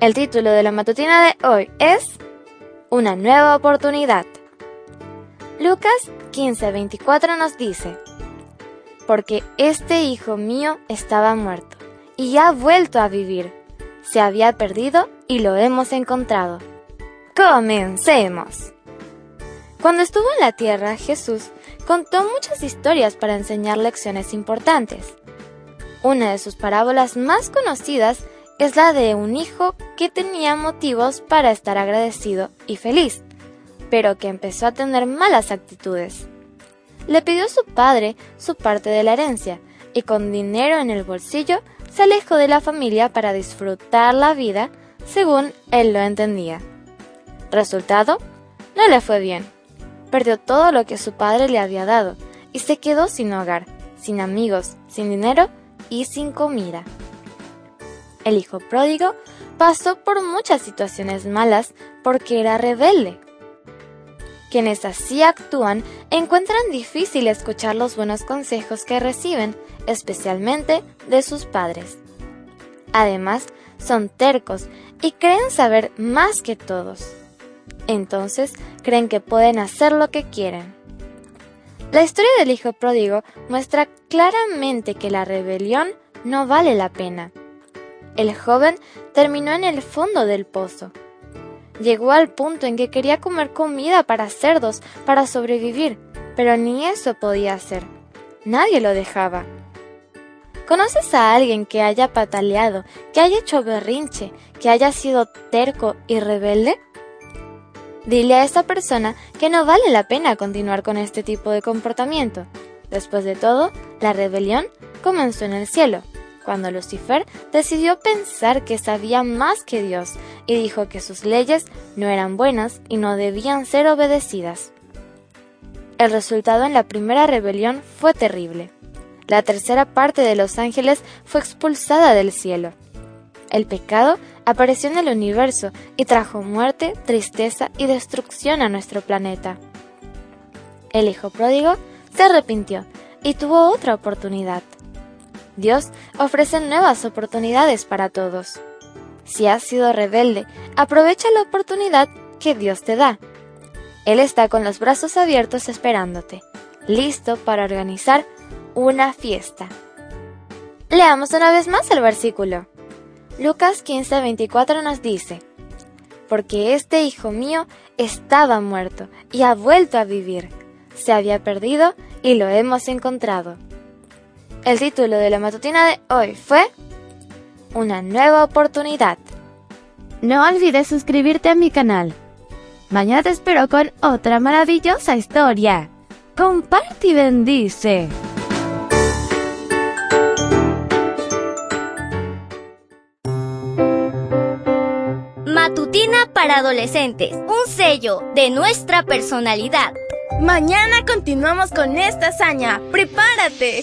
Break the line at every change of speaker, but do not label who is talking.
El título de la matutina de hoy es Una nueva oportunidad. Lucas 15:24 nos dice, Porque este hijo mío estaba muerto y ha vuelto a vivir. Se había perdido y lo hemos encontrado. Comencemos. Cuando estuvo en la tierra, Jesús contó muchas historias para enseñar lecciones importantes. Una de sus parábolas más conocidas es la de un hijo que tenía motivos para estar agradecido y feliz, pero que empezó a tener malas actitudes. Le pidió a su padre su parte de la herencia y con dinero en el bolsillo se alejó de la familia para disfrutar la vida según él lo entendía. Resultado, no le fue bien. Perdió todo lo que su padre le había dado y se quedó sin hogar, sin amigos, sin dinero y sin comida. El hijo pródigo pasó por muchas situaciones malas porque era rebelde. Quienes así actúan encuentran difícil escuchar los buenos consejos que reciben, especialmente de sus padres. Además, son tercos y creen saber más que todos. Entonces, creen que pueden hacer lo que quieren. La historia del hijo pródigo muestra claramente que la rebelión no vale la pena. El joven terminó en el fondo del pozo. Llegó al punto en que quería comer comida para cerdos para sobrevivir, pero ni eso podía hacer. Nadie lo dejaba. ¿Conoces a alguien que haya pataleado, que haya hecho berrinche, que haya sido terco y rebelde? Dile a esa persona que no vale la pena continuar con este tipo de comportamiento. Después de todo, la rebelión comenzó en el cielo, cuando Lucifer decidió pensar que sabía más que Dios y dijo que sus leyes no eran buenas y no debían ser obedecidas. El resultado en la primera rebelión fue terrible. La tercera parte de los ángeles fue expulsada del cielo. El pecado apareció en el universo y trajo muerte, tristeza y destrucción a nuestro planeta. El hijo pródigo se arrepintió y tuvo otra oportunidad. Dios ofrece nuevas oportunidades para todos. Si has sido rebelde, aprovecha la oportunidad que Dios te da. Él está con los brazos abiertos esperándote, listo para organizar una fiesta. Leamos una vez más el versículo. Lucas 15:24 nos dice, Porque este hijo mío estaba muerto y ha vuelto a vivir. Se había perdido y lo hemos encontrado. El título de la matutina de hoy fue Una nueva oportunidad.
No olvides suscribirte a mi canal. Mañana te espero con otra maravillosa historia. Comparte y bendice.
Matutina para adolescentes, un sello de nuestra personalidad.
Mañana continuamos con esta hazaña. ¡Prepárate!